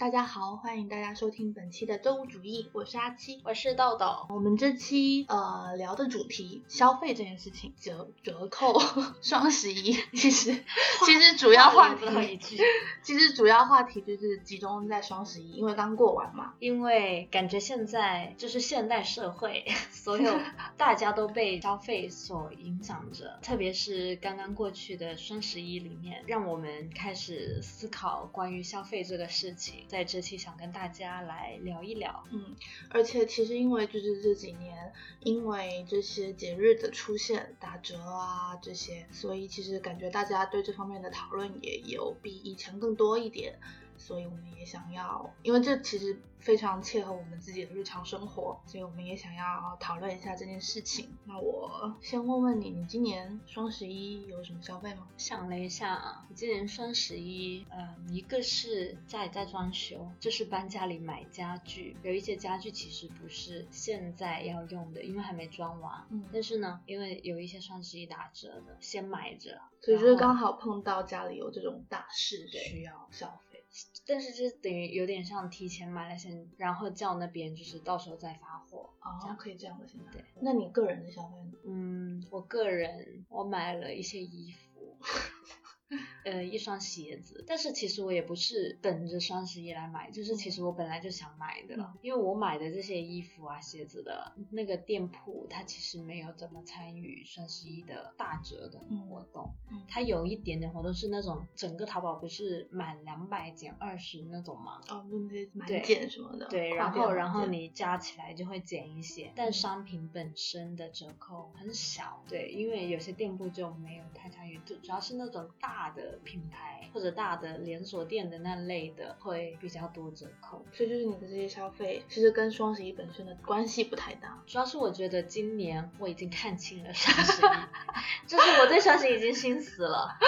大家好，欢迎大家收听本期的周五主义，我是阿七。我是豆豆。我们这期呃聊的主题消费这件事情，折折扣、双十一，其实其实主要话题其实主要话题就是集中在双十一，因为刚过完嘛。因为感觉现在就是现代社会，所有 大家都被消费所影响着，特别是刚刚过去的双十一里面，让我们开始思考关于消费这个事情。在这期想跟大家来聊一聊。嗯，而且其实因为就是这几年，因为这些节日的出现，打折啊这些，所以其实感觉大家对这方面的讨论也有比以前更多一点。所以我们也想要，因为这其实非常切合我们自己的日常生活，所以我们也想要讨论一下这件事情。那我先问问你，你今年双十一有什么消费吗？想了一下今年双十一，呃，一个是家里在装修，就是搬家里买家具，有一些家具其实不是现在要用的，因为还没装完。嗯但是呢，因为有一些双十一打折的，先买着，所以就是刚好碰到家里有这种大事需要消费。但是就等于有点像提前买了先，然后叫那边就是到时候再发货。这哦，样可以这样的现在。对，那你个人的消费呢？嗯，我个人我买了一些衣服，呃，一双鞋子，但是其实我也不是等着双十一来买，就是其实我本来就想买的，嗯因为我买的这些衣服啊、鞋子的那个店铺，它其实没有怎么参与双十一的大折的活动，嗯它有一点点活动是那种整个淘宝不是满两百减二十那种吗？哦，那些满减什么的。对，然后然后你加起来就会减一些，但嗯商品本身的折扣很小。对，因为有些店铺就没有太参与，就主要是那种大的品牌或者大的连锁店的那类的会比较多折扣。所以就是你的这些消费，其实跟双十一本身的关系不太大。主要是我觉得今年我已经看清了双十一，就是我对双十一已经心死了，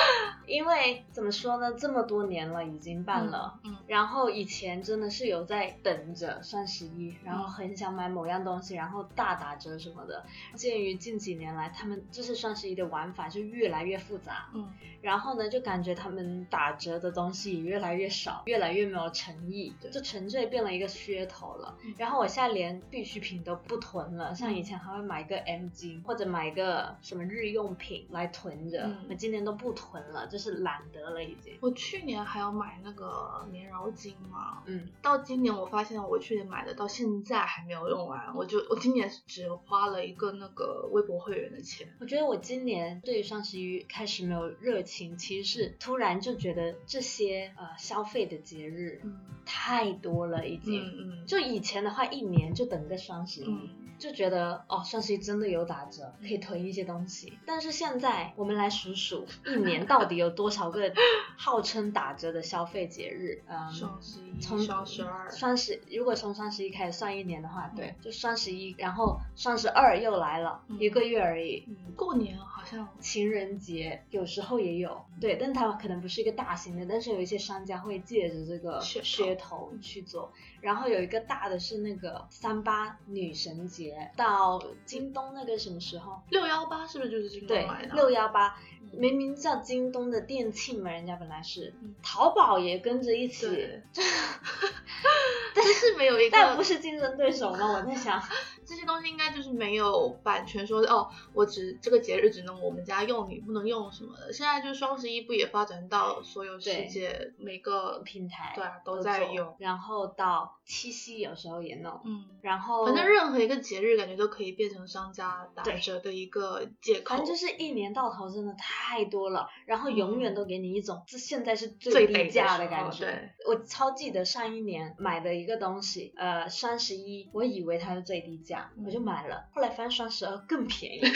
因为怎么说呢，这么多年了已经办了。嗯，然后以前真的是有在等着双十一，然后很想买某样东西，然后大打折什么的。鉴于近几年来他们就是双十一的玩法就越来越复杂，嗯然后呢就感觉他们打折的东西越来越少，越来越没有诚意对，就纯粹变了一个噱头了嗯。然后我现在连必需品都不囤了，像以前还会买个 M 巾或者买个什么日用品来囤着嗯，我今年都不囤了，就是懒得了已经。我去年还要买那个棉柔巾嘛，嗯，到今年我发现我去年买的到现在还没有用完，我就我今年只花了一个那个微博会员的钱。我觉得我今年对于双十一开始没有热情，其实是突然就觉得这些呃消费的节日嗯太多了，已经。嗯嗯，就以前的话，一年就等个双十一，嗯就觉得哦，双十一真的有打折，可以囤一些东西。但是现在我们来数数，一年到底有多少个号称打折的消费节日？嗯，双十一、从双十二，双十如果从双十一开始算一年的话，嗯对，就双十一，然后双十二又来了，嗯一个月而已。嗯，过年好像情人节有时候也有，对，但它可能不是一个大型的，但是有一些商家会借着这个噱头去做。然后有一个大的是那个三八女神节，到京东那个什么时候？六幺八是不是就是京东对买，的？六幺八，嗯明明叫京东的店庆嘛，人家本来是嗯，淘宝也跟着一起，但是没有一个，但不是竞争对手吗？我在想，这些东西应该就是没有版权说哦，我只这个节日只能我们家用，你不能用什么的。现在就是双十一不也发展到所有世界每个平台对啊都在用，然后到七夕有时候也弄，嗯。然后反正任何一个节日，感觉都可以变成商家打折的一个借口。反正就是一年到头真的太多了，然后永远都给你一种这现在是嗯最北低价的感觉。对，我超记得上一年买的一个东西，呃，双十一我以为它是最低价，嗯我就买了，后来翻双十二更便宜。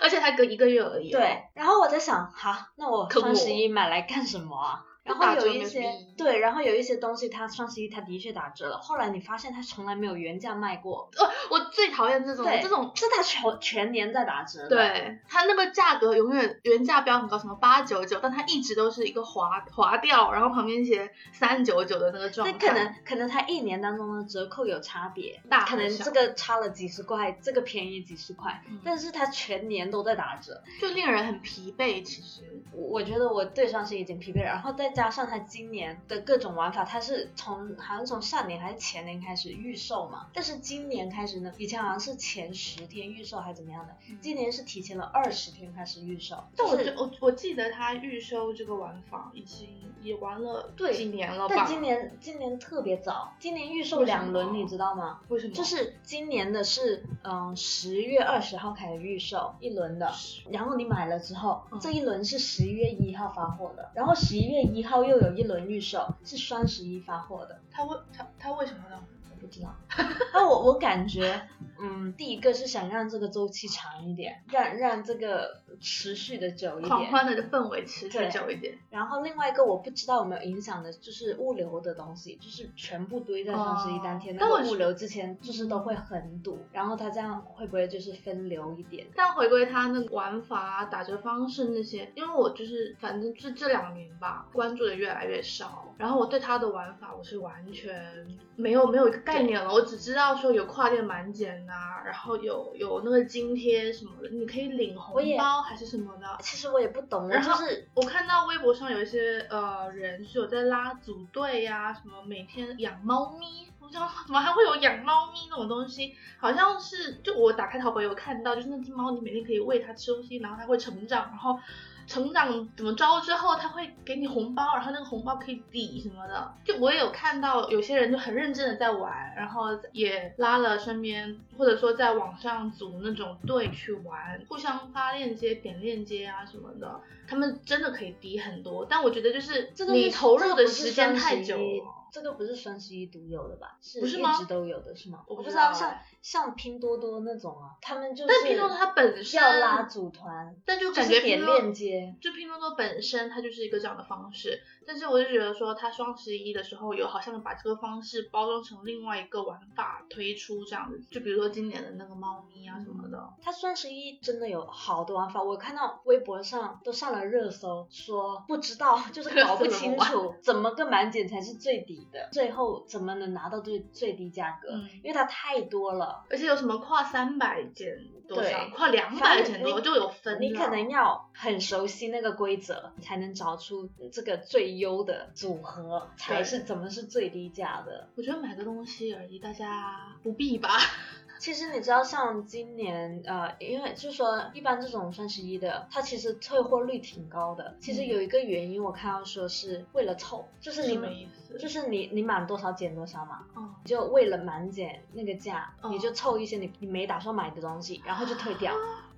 而且才隔一个月而已、哦。对，然后我在想，好，那我双十一买来干什么啊？然后有一些对，然后有一些东西它双十一它的确打折了，后来你发现它从来没有原价卖过，呃，我最讨厌这种对，这种。是它全全年在打折的，对它那个价格永远原价标很高，什么八九九，但它一直都是一个划划掉，然后旁边写三九九的那个状态。那可能可能它一年当中的折扣有差别，大可能这个差了几十块，这个便宜几十块，嗯但是它全年都在打折。就令人很疲惫。其实，我我觉得我对双十一已经疲惫了，然后再加上它今年的各种玩法，它是从好像从上年还是前年开始预售嘛，但是今年开始呢，以前好像是前十天预售还是怎么样的，今年是提前了二十天开始预售。但我就我我记得它预售这个玩法已经也玩了对几年了吧？但今年今年特别早，今年预售两轮，你知道吗？为什么？就是今年的是嗯十月二十号开始预售一轮的，然后你买了之后，嗯这一轮是十一月一号发货的，然后十一月一后又有一轮预售，是双十一发货的。他为他他为什么呢？我不知道，那我我感觉，嗯，第一个是想让这个周期长一点，让让这个持续的久一点，狂欢的氛围持续对久一点。然后另外一个我不知道有没有影响的，就是物流的东西，就是全部堆在双十一当天，那个物流之前就是都会很堵，然后它这样会不会就是分流一点？但回归它那个玩法啊、打折方式那些，因为我就是反正就这两年吧，关注的越来越少，然后我对它的玩法我是完全没有没有一个概念了，我只知道说有跨店满减呐、然后有有那个津贴什么的，你可以领红包还是什么的。其实我也不懂，然后就是我看到微博上有一些呃人是有在拉组队呀、什么每天养猫咪，我想 怎么还会有养猫咪那种东西？好像是就我打开淘宝有看到，就是那只猫你每天可以喂它吃东西，然后它会成长，然后成长怎么着之后，他会给你红包，然后那个红包可以抵什么的。就我也有看到有些人就很认真的在玩，然后也拉了身边或者说在网上组那种队去玩，互相发链接、点链接啊什么的，他们真的可以抵很多。但我觉得就是这个你投入的时间太久了。这个不是双十一独有的吧？是不是吗一直都有的是吗？我不不知道，像像拼多多那种啊，他们就是但拼多多它本身要拉组团，但就感觉拼多链接。就拼多多本身它就是一个这样的方式，但是我就觉得说它双十一的时候有好像把这个方式包装成另外一个玩法推出这样子，就比如说今年的那个猫咪啊什么的，它双十一真的有好多玩法，我看到微博上都上了热搜，说不知道，就是搞不 清楚怎么个满减才是最低的，最后怎么能拿到最最低价格，嗯因为它太多了。而且有什么跨三百减多少，跨两百减多反正你就有分了，你可能要很熟悉那个规则，才能找出这个最优的组合，才是怎么是最低价的。我觉得买个东西而已，大家不必吧。其实你知道，像今年呃，因为就说一般这种双十一的，它其实退货率挺高的。其实有一个原因，我看到说是为了凑，就是你？就是你你满多少减多少嘛，哦，就为了满减那个价，哦你就凑一些你你没打算买的东西，然后就退掉。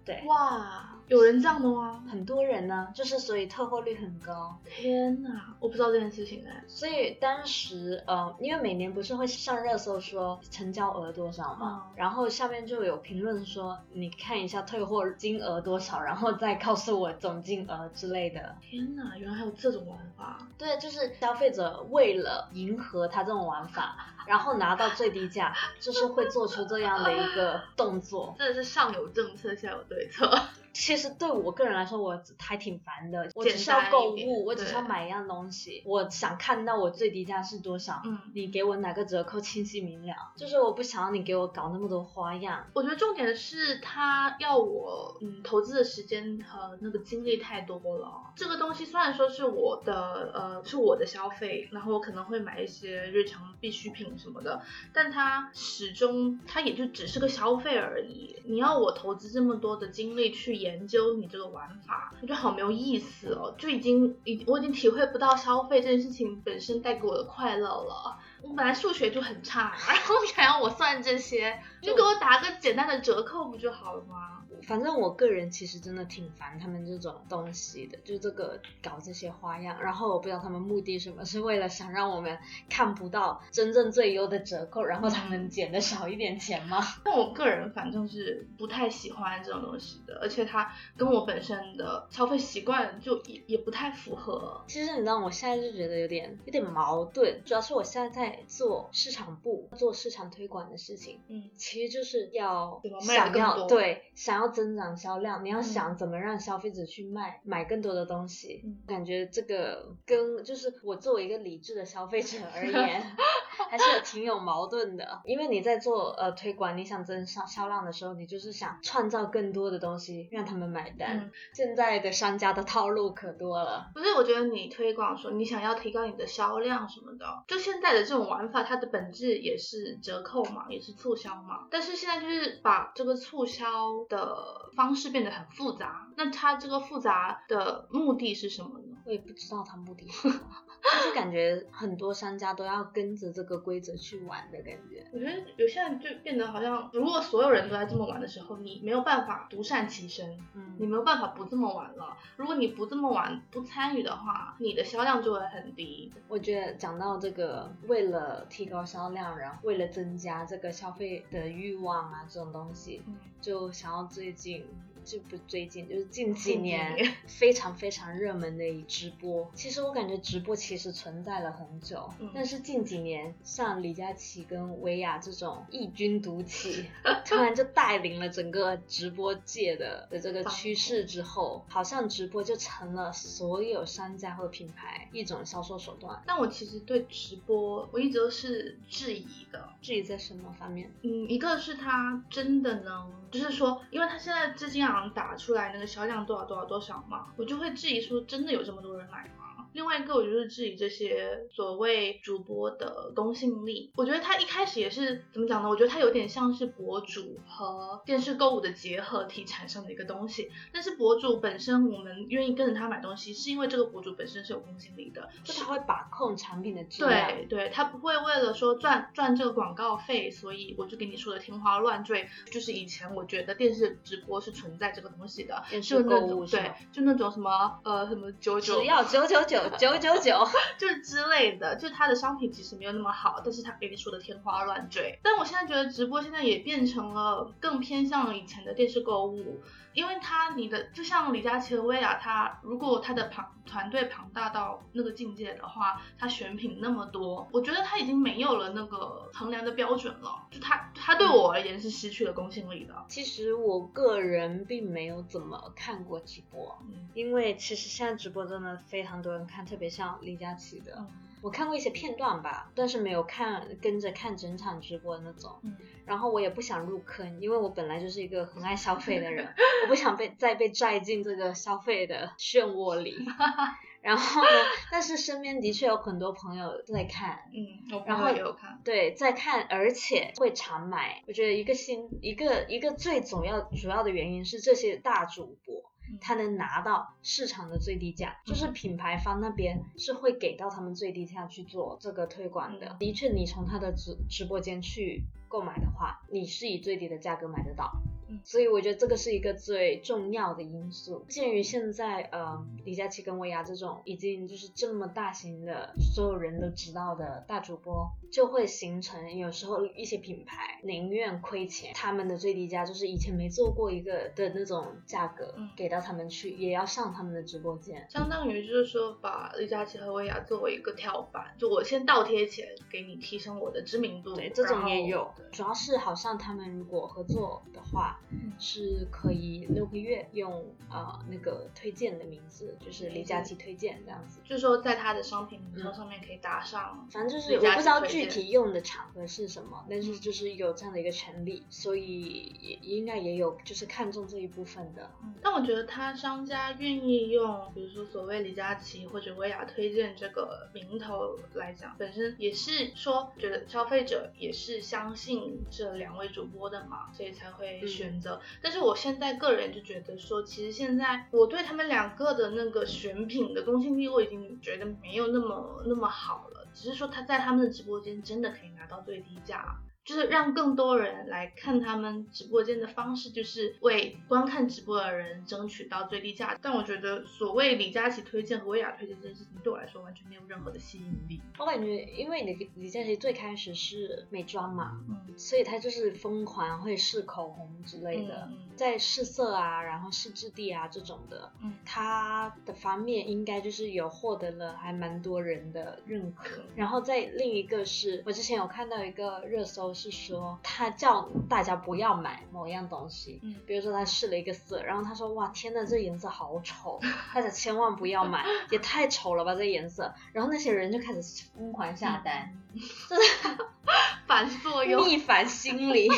对，哇，有人这样的吗？很多人呢，就是所以退货率很高。天哪，我不知道这件事情哎。所以当时，呃，因为每年不是会上热搜说成交额多少嘛，嗯然后下面就有评论说，你看一下退货金额多少，然后再告诉我总金额之类的。天哪，原来还有这种玩法。对，就是消费者为了迎合他这种玩法，然后拿到最低价，就是会做出这样的一个动作。真的是上有政策，下有对策。其实对我个人来说，我还挺烦的。我只是要购物，我只是要买一样东西，我想看到我最低价是多少。嗯，你给我哪个折扣清晰明了，就是我不想要你给我搞那么多花样。我觉得重点是他要我嗯投资的时间和那个精力太多了。这个东西虽然说是我的呃是我的消费，然后我可能会买一些日常必需品什么的，但它始终它也就只是个消费而已。你要我投资这么多的精力去研究你这个玩法，我觉得好没有意思哦，就已经已我已经体会不到消费这件事情本身带给我的快乐了。我本来数学就很差，然后你还要我算这些，就给我打个简单的折扣不就好了吗？反正我个人其实真的挺烦他们这种东西的，就这个搞这些花样。然后我不知道他们目的什么，是为了想让我们看不到真正最优的折扣，然后他们减的少一点钱吗？但我个人反正是不太喜欢这种东西的，而且它跟我本身的消费习惯就也也不太符合。其实你知道，我现在就觉得有点有点矛盾，主要是我现在在做市场部，做市场推广的事情，嗯，其实就是要想要对想要增长销量，你要嗯想怎么让消费者去卖买更多的东西。嗯感觉这个跟就是我作为一个理智的消费者而言，还是有挺有矛盾的。因为你在做呃推广，你想增销销量的时候，你就是想创造更多的东西让他们买单。嗯现在的商家的套路可多了。不是，我觉得你推广说你想要提高你的销量什么的，就现在的这种玩法，它的本质也是折扣嘛，也是促销嘛。但是现在就是把这个促销的方式变得很复杂，那它这个复杂的目的是什么呢？我也不知道他目的就 是感觉很多商家都要跟着这个规则去玩的感觉。我觉得有些人就变得好像，如果所有人都在这么玩的时候，你没有办法独善其身，你嗯，没有办法不这么玩了。如果你不这么玩，不参与的话，你的销量就会很低。我觉得讲到这个，为了提高销量，然后为了增加这个消费的欲望啊，这种东西，嗯，就想到最近。就不最近，就是近几年年 非常非常热门的一直播。其实我感觉直播其实存在了很久，嗯但是近几年像李佳琦跟薇娅这种异军独起，突然就带领了整个直播界的的这个趋势之后，好像直播就成了所有商家和品牌一种销售手段。但我其实对直播，我一直都是质疑的。质疑在什么方面？嗯，一个是它真的能，就是说，因为他现在资金啊打出来那个销量多少多少多少嘛，我就会质疑说，真的有这么多人买吗？另外一个，我就是质疑这些所谓主播的公信力。我觉得他一开始也是怎么讲呢？我觉得他有点像是博主和电视购物的结合体产生的一个东西。但是博主本身，我们愿意跟着他买东西，是因为这个博主本身是有公信力的，就他会把控产品的质量。对对，他不会为了说赚赚这个广告费，所以我就给你说的天花乱坠。就是以前我觉得电视直播是存在这个东西的，电视就那购物对，就那种什么呃什么九九只要九九九 九九九，就是之类的，就它的商品其实没有那么好，但是它给你说的天花乱坠。但我现在觉得直播现在也变成了更偏向以前的电视购物，因为他你的就像李佳琦和薇娅，他如果他的庞团队庞大到那个境界的话，他选品那么多，我觉得他已经没有了那个衡量的标准了，就他他对我而言是失去了公信力的。其实我个人并没有怎么看过直播，嗯。因为其实现在直播真的非常多人看，特别像李佳琦的，嗯我看过一些片段吧，但是没有看跟着看整场直播的那种。嗯然后我也不想入坑，因为我本来就是一个很爱消费的人，我不想被再被拽进这个消费的漩涡里。然后呢，但是身边的确有很多朋友在看，嗯，然后也有看。对，在看，而且会常买。我觉得一个新一个一个最主要主要的原因是这些大主播。嗯他能拿到市场的最低价，就是品牌方那边是会给到他们最低价去做这个推广的。嗯的确，你从他的直直播间去购买的话，你是以最低的价格买得到。嗯所以我觉得这个是一个最重要的因素。鉴于现在呃李佳琦跟薇娅这种已经就是这么大型的，所有人都知道的大主播，就会形成有时候一些品牌宁愿亏钱，他们的最低价就是以前没做过一个的那种价格、嗯给到他们去，也要上他们的直播间。相当于就是说，把李佳琦和薇娅作为一个跳板，就我先倒贴钱给你，提升我的知名度。对，这种也有，主要是好像他们如果合作的话，嗯是可以六个月用呃那个推荐的名字，就是李佳琦推荐这样子。就是说在他的商品名称上面可以打上，反正就是我不知道具体用的场合是什么，但是嗯就是有这样的一个权利，所以也应该也有就是看中这一部分的。嗯但我觉得他商家愿意用，比如说所谓李佳琦或者薇娅推荐这个名头来讲，本身也是说，觉得消费者也是相信这两位主播的嘛，所以才会嗯选择。但是我现在个人就觉得说，其实现在我对他们两个的那个选品的公信力，我已经觉得没有那么那么好了。只是说他在他们的直播间真的可以拿到最低价。就是让更多人来看他们直播间的方式，就是为观看直播的人争取到最低价。但我觉得，所谓李佳琦推荐和薇娅推荐这件事情，对我来说完全没有任何的吸引力。我感觉，因为李李佳琦最开始是美妆嘛，嗯所以他就是疯狂会试口红之类的，在试色啊，然后试质地啊这种的，嗯他的方面应该就是有获得了还蛮多人的认可。嗯然后在另一个是我之前有看到一个热搜候是说，他叫大家不要买某样东西，嗯比如说他试了一个色，然后他说哇天呐，这颜色好丑，大家千万不要买，也太丑了吧这颜色，然后那些人就开始疯狂下单，反作用。逆反心理。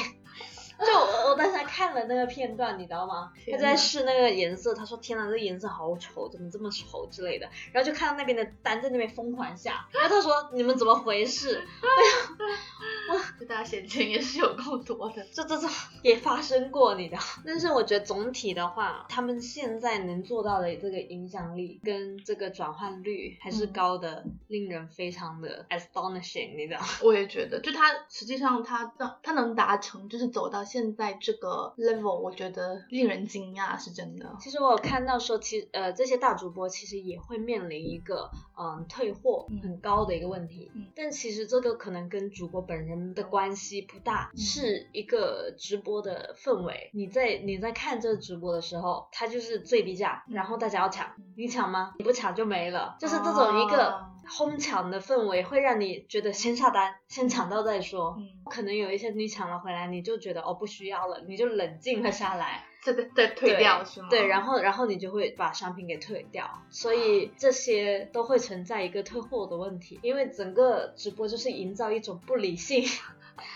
就我我当时还看了那个片段，你知道吗？他在试那个颜色，他说天哪，这颜色好丑，怎么这么丑之类的。然后就看到那边的单在那边疯狂下，然后他说你们怎么回事？哎呀，这大家嫌钱也是有够多的。这这这也发生过，你知道？但是我觉得总体的话，他们现在能做到的这个影响力跟这个转换率还是嗯高的，令人非常的 astonishing，你知道？我也觉得，就他实际上他让他能达成，就是走到现在这个 level，我觉得令人惊讶，是真的。其实我有看到说，其呃这些大主播其实也会面临一个嗯退货嗯很高的一个问题，嗯但其实这个可能跟主播本人的关系不大，嗯是一个直播的氛围。你在你在看这个直播的时候，它就是最低价，嗯然后大家要抢嗯，你抢吗？你不抢就没了，就是这种一个哦哄抢的氛围，会让你觉得先下单，先抢到再说。嗯，可能有一些你抢了回来，你就觉得哦不需要了，你就冷静了下来。这个再退掉是吗？对，然后然后你就会把商品给退掉，所以这些都会存在一个退货的问题，因为整个直播就是营造一种不理性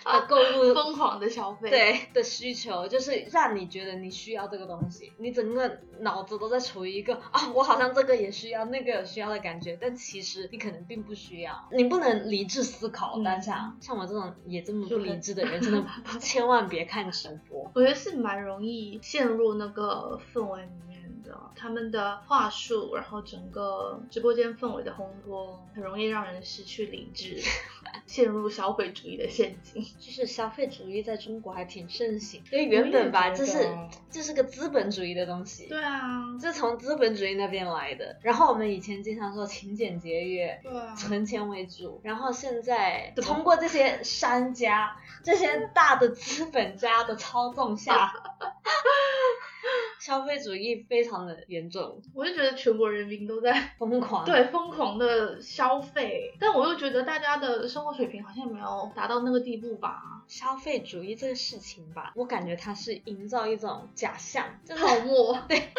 的购物。疯狂的消费。，对的需求，就是让你觉得你需要这个东西，你整个脑子都在处于一个啊，我好像这个也需要，那个也需要的感觉，但其实你可能并不需要，你不能理智思考嗯当下。像我这种也这么不理智的人，真的 千万别看直播。我觉得是蛮容易陷入那个氛围里面的。他们的话术，然后整个直播间氛围的烘托，很容易让人失去理智，陷入消费主义的陷阱。就是消费主义在中国还挺盛行，因为原本吧，这是这是个资本主义的东西，对啊，这从资本主义那边来的。然后我们以前经常说勤俭节约，对啊，存钱为主，然后现在通过这些商家、这些大的资本家的操纵下，消费主义非常的严重，我就觉得全国人民都在疯狂。对疯狂的消费，但我又觉得大家的生活水平好像没有达到那个地步吧。消费主义这个事情吧，我感觉它是营造一种假象，就是泡沫，对，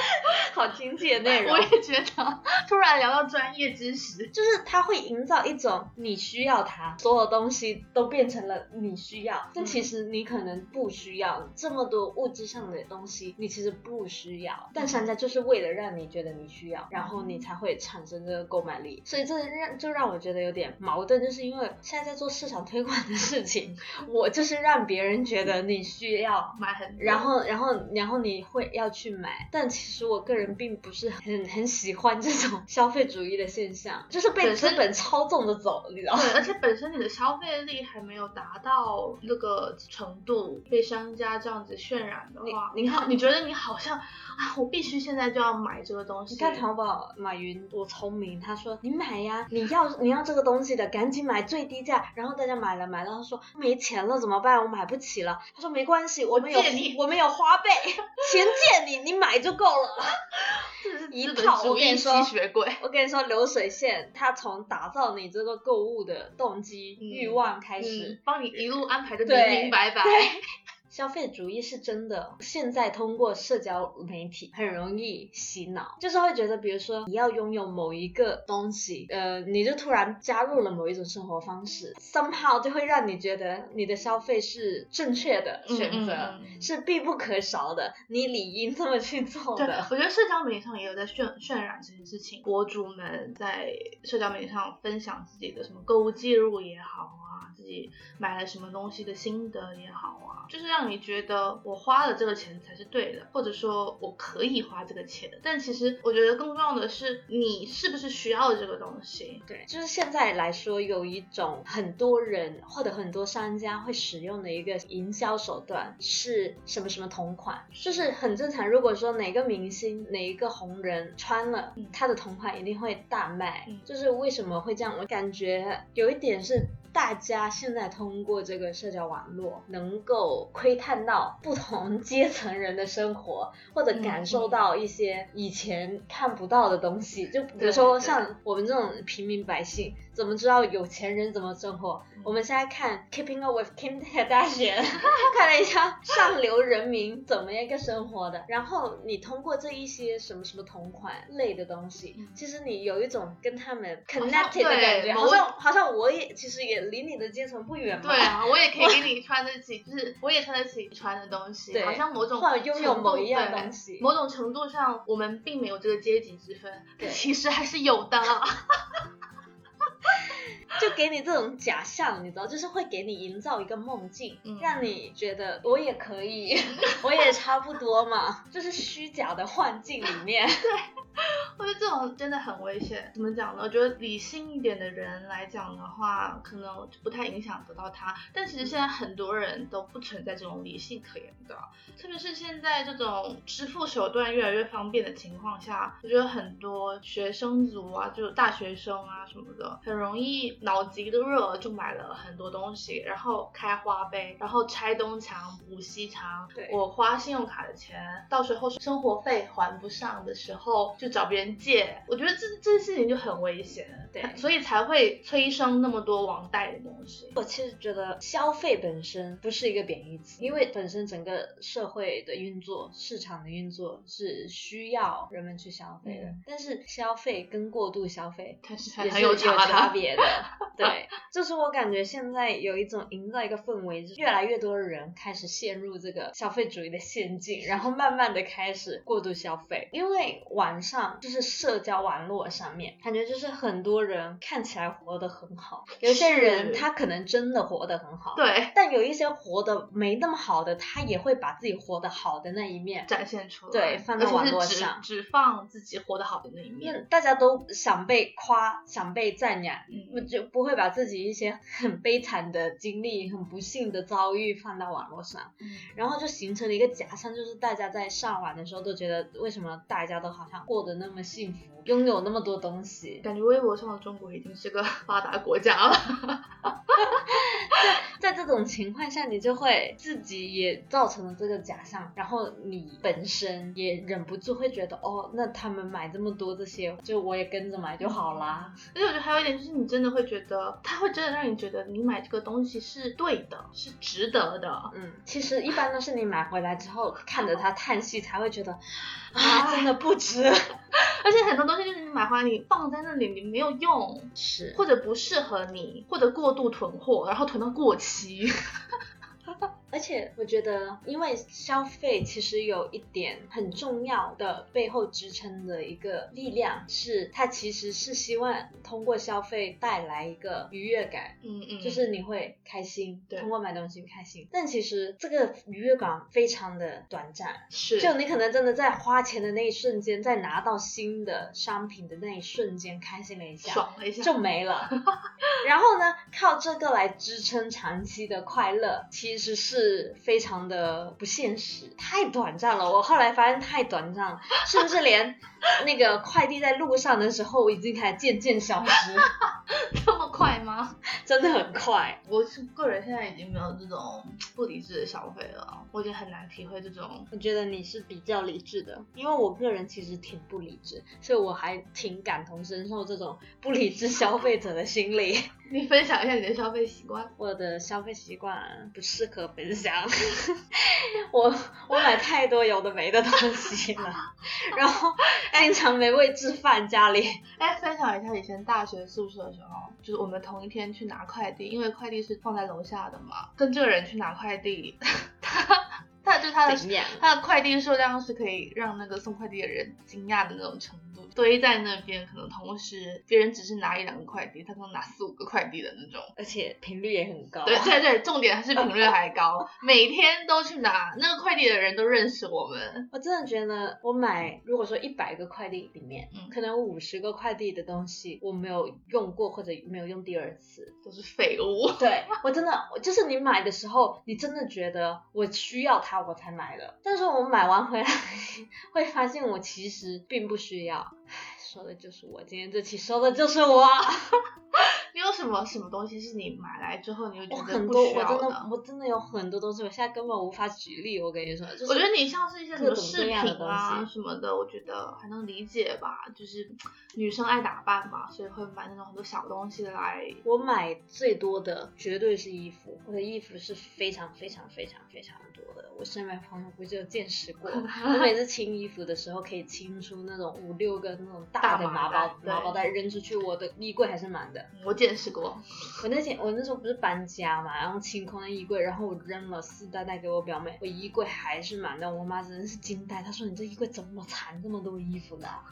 好亲切的内容 我。也觉得。突然聊到专业知识，就是它会营造一种你需要它，所有东西都变成了你需要，但其实你可能不需要这么多物质上的东西，你其实不需要，但商家就是为了让你觉得你需要，然后你才会产生这个购买力，所以这让就让我觉得有点矛盾，就是因为现在在做市场推广的事情，我就是让别人觉得你需要，买很多，然后，然后，然后你会要去买，但其实我个人并不是很很喜欢这种消费主义的现象，就是被资本操纵着走，你知道吗？对，而且本身你的消费力还没有达到那个程度，被商家这样子渲染的话，你你看好，你觉得你好像啊，我必须现在就要买这个东西。你看淘宝马云多聪明，他说你买呀，你要你要这个东西的，赶紧买最低价。然后大家买了买了，他说没钱了怎么办？我买不起了。他说没关系，我们有我们有花呗，钱借你，你买就够了。一套我跟你说。我跟你说，流水线它从打造你这个购物的动机、嗯欲望开始嗯，，帮你一路安排的明明白白。消费主义是真的，现在通过社交媒体很容易洗脑，就是会觉得，比如说你要拥有某一个东西，呃，你就突然加入了某一种生活方式，somehow 就会让你觉得你的消费是正确的选择，嗯嗯嗯是必不可少的，你理应这么去做对，的。我觉得社交媒体上也有在渲渲染这件事情，博主们在社交媒体上分享自己的什么购物记录也好啊，自己买了什么东西的心得也好啊，就是让你觉得我花了这个钱才是对的，或者说我可以花这个钱。但其实我觉得更重要的是，你是不是需要这个东西？对，就是现在来说，有一种很多人或者很多商家会使用的一个营销手段是什么什么同款，就是很正常。如果说哪个明星、哪一个红人穿了嗯他的同款，一定会大卖。嗯就是为什么会这样？我感觉有一点是。大家现在通过这个社交网络能够窥探到不同阶层人的生活，或者感受到一些以前看不到的东西。就比如说像我们这种平民百姓。怎么知道有钱人怎么生活？我们现在看《Keeping Up with Kim Kardashian》，看了一下上流人民怎么样一个生活的。然后你通过这一些什么什么同款类的东西，其实你有一种跟他们 connected 的感觉，好像好像我也其实也离你的阶层不远嘛。对啊，我也可以给你穿得起，就是我也穿得起穿的东西，好像某种或者拥有某一样东西，某种程度上我们并没有这个阶级之分，其实还是有的。就给你这种假象，你知道，就是会给你营造一个梦境，让你觉得我也可以，我也差不多嘛，就是虚假的幻境里面。对。我觉得这种真的很危险。怎么讲呢？我觉得理性一点的人来讲的话，可能不太影响得到他。但其实现在很多人都不存在这种理性可言的，特别是现在这种支付手段越来越方便的情况下，我觉得很多学生族啊，就大学生啊什么的，很容易脑急的热就买了很多东西，然后开花呗，然后拆东墙补西墙。对，我花信用卡的钱，到时候生活费还不上的时候就。找别人借，我觉得这这件事情就很危险，对，所以才会催生那么多网贷的东西。我其实觉得消费本身不是一个贬义词，因为本身整个社会的运作、市场的运作是需要人们去消费的。但是消费跟过度消费 它是很有差别的。对，就是我感觉现在有一种营造一个氛围，就是越来越多的人开始陷入这个消费主义的陷阱，然后慢慢的开始过度消费，因为晚上。就是社交网络上面，感觉就是很多人看起来活得很好，有些人他可能真的活得很好，对，但有一些活得没那么好的，他也会把自己活得好的那一面展现出来，对，放到网络上，只放自己活得好的那一面。大家都想被夸，想被赞扬，不就不会把自己一些很悲惨的经历、很不幸的遭遇放到网络上，然后就形成了一个假象，就是大家在上网的时候都觉得，为什么大家都好像过得。那么幸福，拥有那么多东西，感觉微博上的中国已经是个 发达国家了。在这种情况下，你就会自己也造成了这个假象，然后你本身也忍不住会觉得，哦，那他们买这么多这些，就我也跟着买就好啦。而且我觉得还有一点就是，你真的会觉得，他会真的让你觉得你买这个东西是对的，是值得的。嗯，其实一般都是你买回来之后，看着它叹息，才会觉得啊，真的不值。而且很多东西就是你买回来，你放在那里，你没有用，是或者不适合你，或者过度囤货，然后囤到过期。而且我觉得，因为消费其实有一点很重要的背后支撑的一个力量，是它其实是希望通过消费带来一个愉悦感，嗯嗯，就是你会开心，对，通过买东西开心。但其实这个愉悦感非常的短暂，是，就你可能真的在花钱的那一瞬间，在拿到新的商品的那一瞬间开心了一下，爽了一下就没了。然后呢，靠这个来支撑长期的快乐，其实是。是非常的不现实，太短暂了。我后来发现太短暂了，是不是连 那个快递在路上的时候已经开始渐渐消失？这么快吗？真的很快。我是个人现在已经没有这种不理智的消费了，我觉得很难体会这种。我觉得你是比较理智的，因为我个人其实挺不理智，所以我还挺感同身受这种不理智消费者的心理。你分享一下你的消费习惯。我的消费习惯不适合分享。我我买太多有的没的东西了，然后 经常没位置放家里。哎，分享一下以前大学宿舍的时候，就是我们同一天去拿快递，因为快递是放在楼下的嘛，跟这个人去拿快递，他他就他的他的快递数量是可以让那个送快递的人惊讶的那种程度。堆在那边，可能同时别人只是拿一两个快递，他可能拿四五个快递的那种，而且频率也很高。对对对，重点还是频率还高，每天都去拿那个快递的人都认识我们。我真的觉得，我买如果说一百个快递里面，嗯，可能五十个快递的东西我没有用过或者没有用第二次，都是废物。对我真的就是你买的时候，你真的觉得我需要它我才买的，但是我买完回来 会发现我其实并不需要。唉，说的就是我，今天这期说的就是我。你有什么什么东西是你买来之后你就觉得我很多，不需要我真的我真的有很多东西，我现在根本无法举例。我跟你说，就是我觉得你像是一些什么饰品啊什么的，我觉得还能理解吧。就是女生爱打扮嘛，所以会买那种很多小东西来。我买最多的绝对是衣服，我的衣服是非常非常非常非常多的。我身边朋友估计有见识过，我每次清衣服的时候可以清出那种五六个那种大的大的麻包麻包袋扔出去，我的衣柜还是满的。我见识过，我那天我那时候不是搬家嘛，然后清空了衣柜，然后我扔了四袋袋给我表妹，我衣柜还是满的。我妈真的是惊呆，她说你这衣柜怎么藏这么多衣服的啊、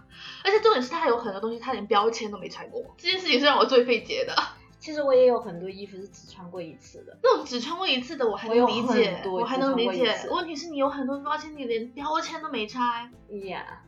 而且重点是她还有很多东西，她连标签都没拆过。这件事情是让我最费解的。其实我也有很多衣服是只穿过一次的，那种只穿过一次的，我还能理解我还能理解。问题是你有很多标签，你连标签都没拆，呀、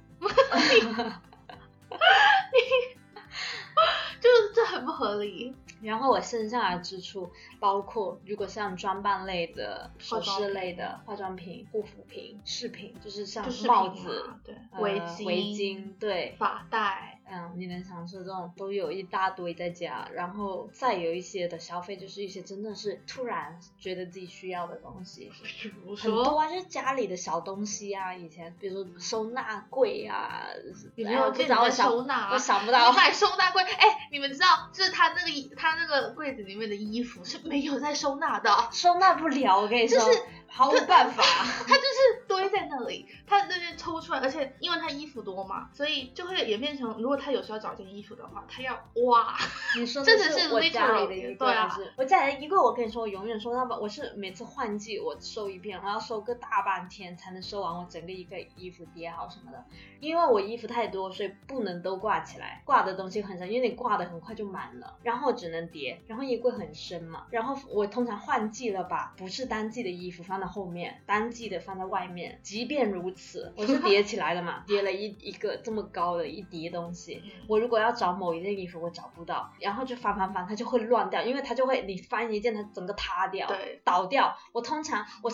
就是这很不合理。然后我剩下的支出包括，如果像装扮类的、首饰类的、化妆品、护肤品、饰品，就是像帽子、对，呃围巾、围巾，对，发带，嗯，你能想说这种都有一大堆在家，然后再有一些的消费，就是一些真的是突然觉得自己需要的东西，比如说，很多啊，就是家里的小东西啊，以前比如说收纳柜啊，你没哎我不有见你在知道我收纳啊我想不到我，买收纳柜，哎，你们知道，就是他那个衣他那个柜子里面的衣服是没有在收纳的，收纳不了，我跟你说，就是毫无办法。它就是堆在那里，它那边抽出来，而且因为它衣服多嘛，所以就会演变成，如果他有时候找件衣服的话，他要哇，你说真的是是我家里的衣柜对啊我家里的衣柜？我跟你说，我永远收纳吧，我是每次换季我收一遍，我要收个大半天才能收完我整个一个衣服叠好什么的。因为我衣服太多，所以不能都挂起来，挂的东西很少，因为你挂的很快就满了，然后只能叠，然后衣柜很深嘛，然后我通常换季了吧不是单季的衣服放在后面，单季的放在外面。即便如此，我是叠起来的嘛，叠了一一个这么高的一叠东西，我如果要找某一件衣服，我找不到，然后就翻翻翻，它就会乱掉，因为它就会你翻一件，它整个塌掉，对，倒掉。我通常我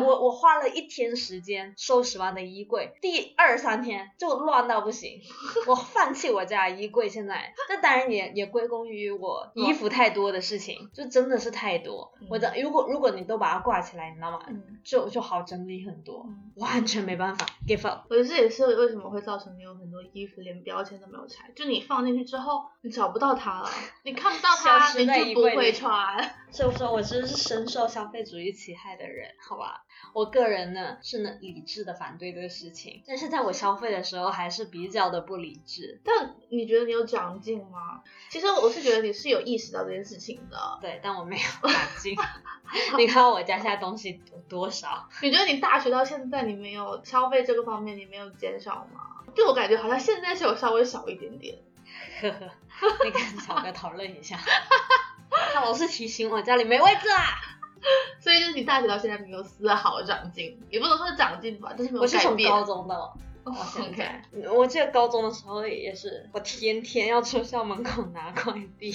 我我花了一天时间收拾完的衣柜，第二三天就乱到不行，我放弃我家衣柜。现在，这当然也也归功于我衣服太多的事情，就真的是太多。嗯我的如果如果你都把它挂起来，你知道就就好整理很多，嗯完全没办法 give up。我觉得这也是为什么会造成你有很多衣服连标签都没有拆，就你放进去之后，你找不到它了，你看不到 它，你就不会穿。所以我说我真是深受消费主义其害的人，好吧？我个人呢是能理智的反对这个事情，但是在我消费的时候还是比较的不理智。但你觉得你有长进吗？其实我是觉得你是有意识到这件事情的。对，但我没有长进。你看我家现在东西有多少？你觉得你大学到现在你没有消费这个方面，你没有减少吗？就我感觉好像现在是有稍微少一点点。呵呵，你跟小哥讨论一下。他老是提醒我家里没位置啊。所以就是你大学到现在没有丝毫长进，也不能说是长进吧，就是没有我是从改变。高中到到现在，我记得高中的时候也是，我天天要出校门口拿快递，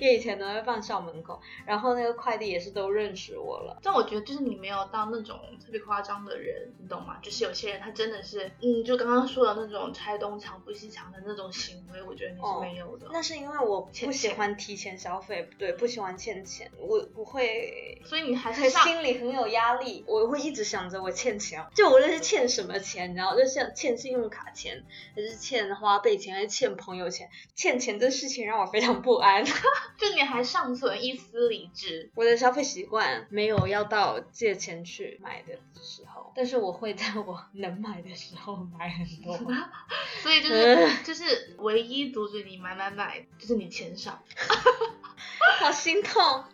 因为以前都会放校门口，然后那个快递也是都认识我了。但我觉得就是你没有到那种特别夸张的人，你懂吗？就是有些人他真的是，嗯，就刚刚说的那种拆东墙补西墙的那种行为，我觉得你是没有的。那是因为我欠不喜欢提前消费，对，不喜欢欠钱，我不会。所以你还是，心里很有压力，我会一直想着我欠钱，就无论是欠什么钱，你知道，就像欠信用卡钱，还是欠花呗钱，还是欠朋友钱，欠钱这事情让我非常不安。就你还尚存一丝理智。我的消费习惯没有要到借钱去买的时候，但是我会在我能买的时候买很多。所以就是就是唯一阻止你买买买，就是你钱少。好心痛！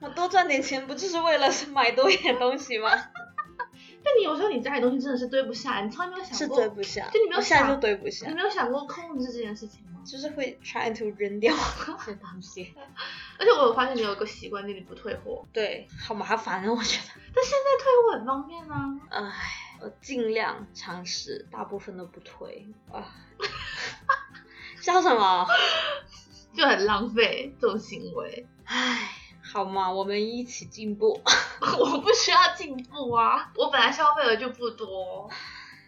我多赚点钱不就是为了买多一点东西吗？但你有时候你家里东西真的是堆不下，你从来没有想过是，堆不下，就你没有想就堆不下你，没有想过控制这件事情吗？就是会 try to 扔掉这些东西。而且我有发现你有一个习惯，就是你不退货，对，好麻烦啊，我觉得。但现在退货很方便啊。唉，我尽量尝试，大部分都不退啊。笑什么？就很浪费这种行为。唉，好嘛，我们一起进步。我不需要进步啊，我本来消费额就不多，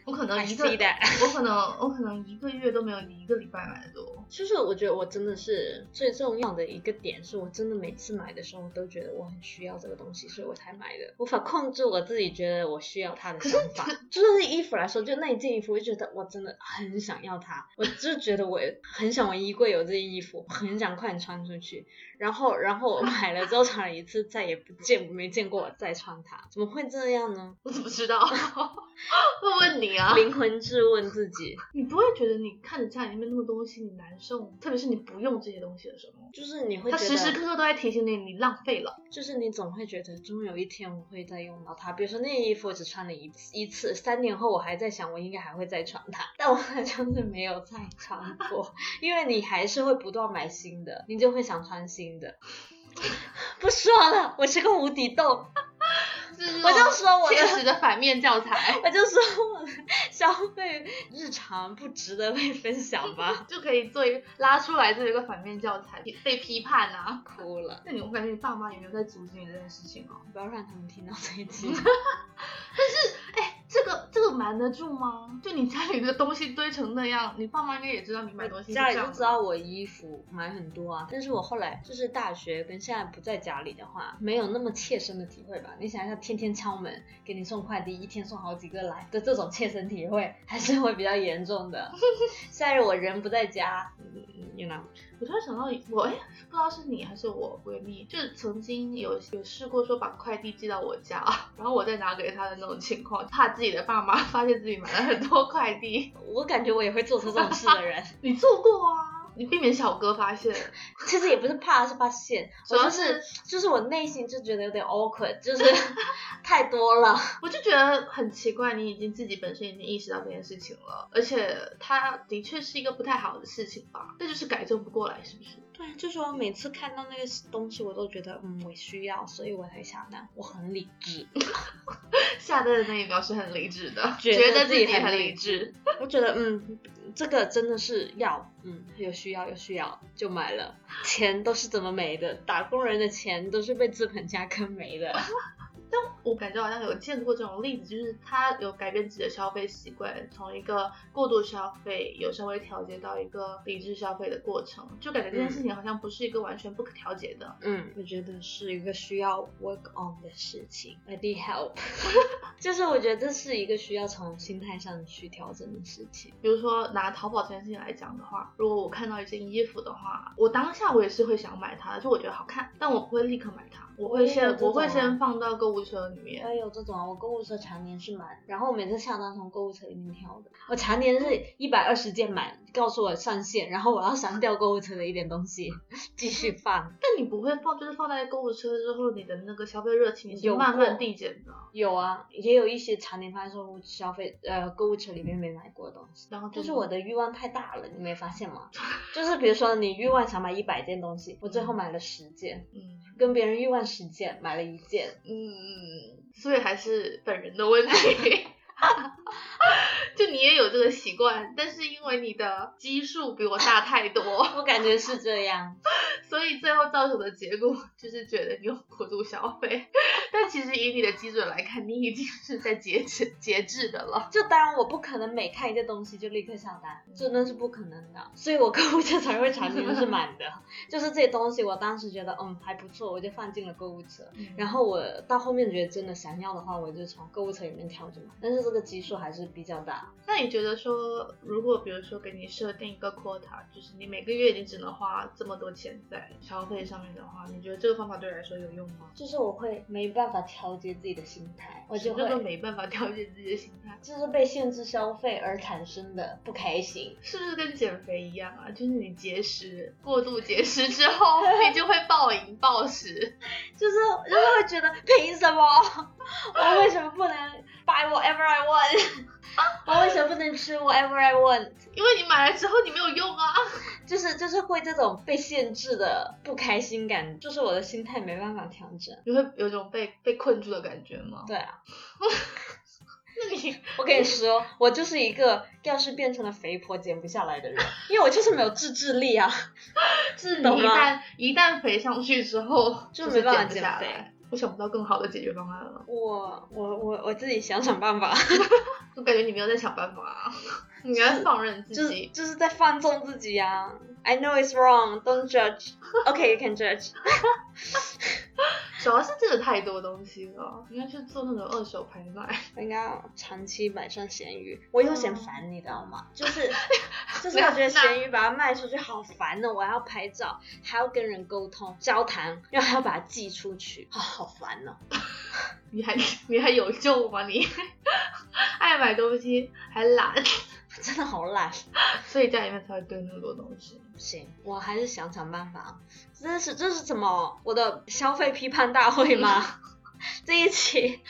我可能一个我可能我可能一个月都没有你一个礼拜买的多。就是我觉得我真的是最重要的一个点，是我真的每次买的时候，我都觉得我很需要这个东西，所以我才买的。无法控制我自己觉得我需要它的想法。就算是衣服来说，就那一件衣服，我就觉得我真的很想要它，我就觉得我很想我衣柜有这件衣服，很想快点穿出去。然后，然后我买了之后穿了一次，再也不见没见过我再穿它，怎么会这样呢？我怎么知道？会问你啊，灵魂质问自己。你不会觉得你看着家里面那么多东西你难受，特别是你不用这些东西的时候，就是你会，他时时刻刻都在提醒你，你浪费了。就是你总会觉得，终有一天我会再用到它。比如说那件衣服，我只穿了一一次，三年后我还在想，我应该还会再穿它，但我好像是没有再穿过，因为你还是会不断买新的，你就会想穿新的。不说了，我是个无底洞。我就说我切实的反面教材，我就说我的消费日常不值得被分享吧，就可以做一个拉出来做一个反面教材，被批判啊，哭了。那你我感觉你爸妈有没有在阻止你这件事情哦？不要让他们听到这一集。但是，哎。这个这个瞒得住吗？就你家里的东西堆成那样，你爸妈应该也知道你买东西。家里都知道我衣服买很多啊，但是我后来就是大学跟现在不在家里的话，没有那么切身的体会吧。你想一下，天天敲门给你送快递，一天送好几个来的这种切身体会，还是会比较严重的。现在我人不在家，你呢？我突然想到，我哎，不知道是你还是我闺蜜，就是曾经有有试过说把快递寄到我家，然后我再拿给她的那种情况，怕自己的爸妈发现自己买了很多快递。我感觉我也会做出这种事的人。你做过啊？你避免小哥发现，其实也不是怕，是发现，主要是就是我内心就觉得有点 awkward，就是太多了，我就觉得很奇怪，你已经自己本身已经意识到这件事情了，而且它的确是一个不太好的事情吧，那就是改正不过来，是不是？对，就是我每次看到那个东西，我都觉得嗯，我需要，所以我才下单，我很理智，下单的那一秒是很理智的，觉得自己很理智，我觉得嗯。这个真的是要，嗯，有需要有需要就买了，钱都是怎么没的？打工人的钱都是被资本家坑没的。但 我感觉好像有见过这种例子，就是他有改变自己的消费习惯，从一个过度消费有稍微调节到一个理智消费的过程，就感觉这件事情好像不是一个完全不可调节的。嗯，我觉得是一个需要 work on 的事情，I need help。就是我觉得这是一个需要从心态上去调整的事情。比如说拿淘宝这件事情来讲的话，如果我看到一件衣服的话，我当下我也是会想买它，就我觉得好看，但我不会立刻买它。我会先我会先放到购物车里面。也有这种啊，我购物车常年是满，然后我每次下单从购物车里面挑的。我常年是一百二十件满，告诉我上线，然后我要删掉购物车的一点东西，继续放。但你不会放，就是放在购物车之后，你的那个消费热情是慢慢递减的。有啊，也有一些常年放在购物消费呃购物车里面没买过的东西。然后就是我的欲望太大了，你没发现吗？就是比如说你欲望想买一百件东西，我最后买了十件。嗯。跟别人欲望十件，买了一件，嗯，所以还是本人的问题。就你也有这个习惯，但是因为你的基数比我大太多，我感觉是这样，所以最后造成的结果就是觉得你有过度消费。但其实以你的基准来看，你已经是在节制节制的了。就当然我不可能每看一件东西就立刻下单，真的是不可能的。所以我购物车 才会常年是满的。就是这些东西，我当时觉得嗯还不错，我就放进了购物车。然后我到后面觉得真的想要的话，我就从购物车里面挑着买。但是这个基数还是比较大。那你觉得说，如果比如说给你设定一个 quota，就是你每个月你只能花这么多钱在消费上面的话，你觉得这个方法对你来说有用吗？就是我会没办法调节自己的心态，我就会没办法调节自己的心态，这是被限制消费而产生的不开心，是不是跟减肥一样啊？就是你节食过度节食之后，你就会暴饮暴食，就是就是会觉得凭什么？我为什么不能 buy whatever I want？我为什么不能吃 whatever I want？因为你买了之后你没有用啊，就是就是会这种被限制的不开心感，就是我的心态没办法调整，你会有种被被困住的感觉吗？对啊，那你 我跟你说，我就是一个要是变成了肥婆减不下来的人，因为我就是没有自制力啊，是你一旦一旦肥上去之后就没办法减肥。我想不到更好的解决方案了。我我我我自己想想办法，我感觉你没有在想办法、啊，你在放任自就是己。就是在放纵自己呀、I know it's wrong, don't judge. Okay, you can judge. 主要是真的太多东西了，应该去做那种二手拍卖。我应该要长期摆上咸鱼，我又嫌嗯烦，你知道吗？就是 就是我觉得那咸鱼把它卖出去好烦哦，我还要拍照，还要跟人沟通交谈，然后还要把它寄出去，啊、好烦哦。你还 你还有救吗？你爱买东西还懒，真的好懒，所以家里面才会堆那么多东西。不行，我还是想想办法。这是这是什么？我的消费批判大会吗？这一期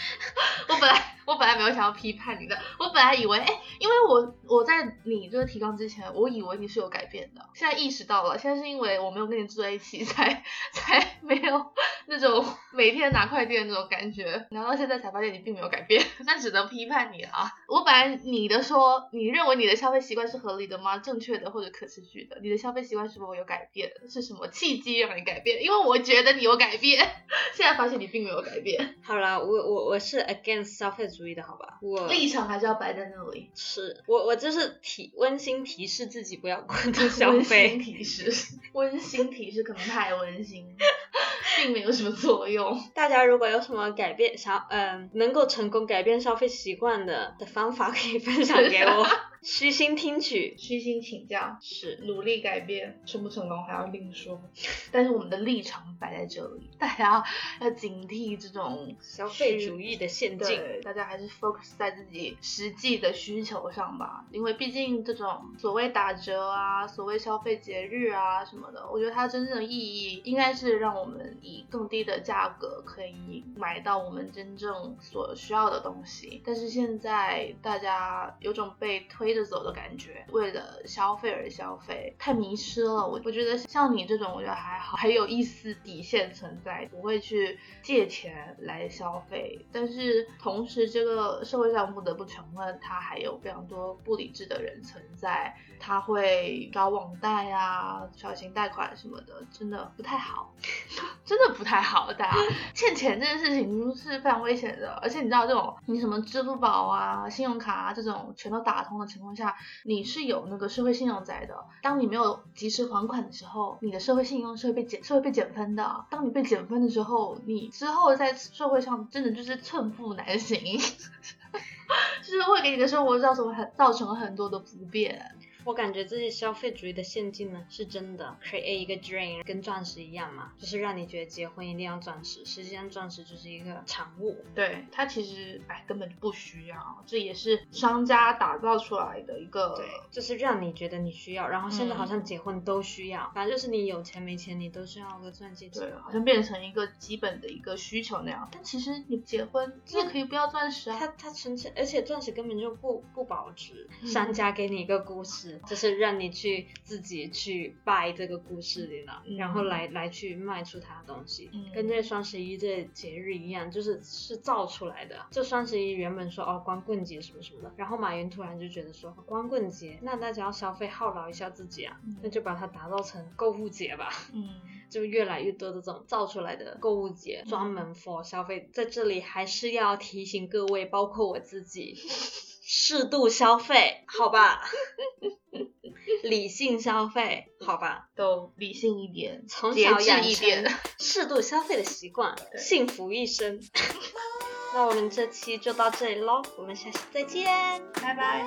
我本来我本来没有想要批判你的，我本来以为，哎、因为我我在你这个提纲之前，我以为你是有改变的，现在意识到了，现在是因为我没有跟你住在一起，才才没有那种每天拿快递的那种感觉，然后现在才发现你并没有改变，那只能批判你了啊。我本来你的说，你认为你的消费习惯是合理的吗？正确的或者可持续的？你的消费习惯是否有改变？是什么契机让你改变？因为我觉得你有改变，现在发现你并没有改变。好了，我我我是 against 消费主义的，好吧？我立场还是要摆在那里。是我我就是提温馨提示自己不要过度消费温馨费。提示，温馨提示可能太温馨，并没有什么作用。大家如果有什么改变想嗯、能够成功改变消费习惯的的方法，可以分享给我，虚心听取。虚心请教，是努力改变，成不成功还要另说。但是我们的立场摆在这里，大家要警惕这种消费主义的陷阱。对，大家还是 focus 在自己实际的需求上吧，因为毕竟这种所谓打折啊、所谓消费节日啊什么的，我觉得它真正的意义应该是让我们以更低的价格可以买到我们真正所需要的东西。但是现在大家有种被推着走的感觉，为了消费而消费，太迷失了。我我觉得像你这种，我觉得还好，还有一丝底线存在，不会去借钱来消费。但是同时，这个社会上不得不承认，它还有非常多不理智的人存在，他会搞网贷啊、小型贷款什么的，真的不太好，真的不太好。大家欠钱这件事情是非常危险的，而且你知道这种你什么支付宝啊、信用卡啊这种全都打通的情情况下，你是有那个社会信用在的。当你没有及时还款的时候，你的社会信用是会被减是会被减分的。当你被减分的时候，你之后在社会上真的就是寸步难行，就是会给你的生活造成很造成很多的不便。我感觉这些消费主义的陷阱呢，是真的 create 一个 drain，跟钻石一样嘛，就是让你觉得结婚一定要钻石，实际上钻石就是一个产物。对它其实哎根本就不需要，这也是商家打造出来的一个对，就是让你觉得你需要，然后现在嗯好像结婚都需要，反正就是你有钱没钱，你都需要个钻戒指。对，好像变成一个基本的一个需求那样。但其实你结婚，你也可以不要钻石啊。它它存钱，而且钻石根本就不不保值。嗯商家给你一个故事，就是让你去自己去 buy 这个故事里了，嗯然后来来去卖出它的东西，嗯跟这双十一这节日一样，就是是造出来的。这双十一原本说哦光棍节什么什么的，然后马云突然就觉得说光棍节，那大家要消费犒劳一下自己啊，嗯那就把它打造成购物节吧。嗯，就越来越多的这种造出来的购物节，嗯专门 for 消费，在这里还是要提醒各位，包括我自己，适度消费，好吧？理性消费，好吧？都理性一点，从小养成一点。适度消费的习惯，幸福一生。那我们这期就到这里喽，我们下期再见。拜拜。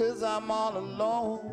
Cause I'm all alone.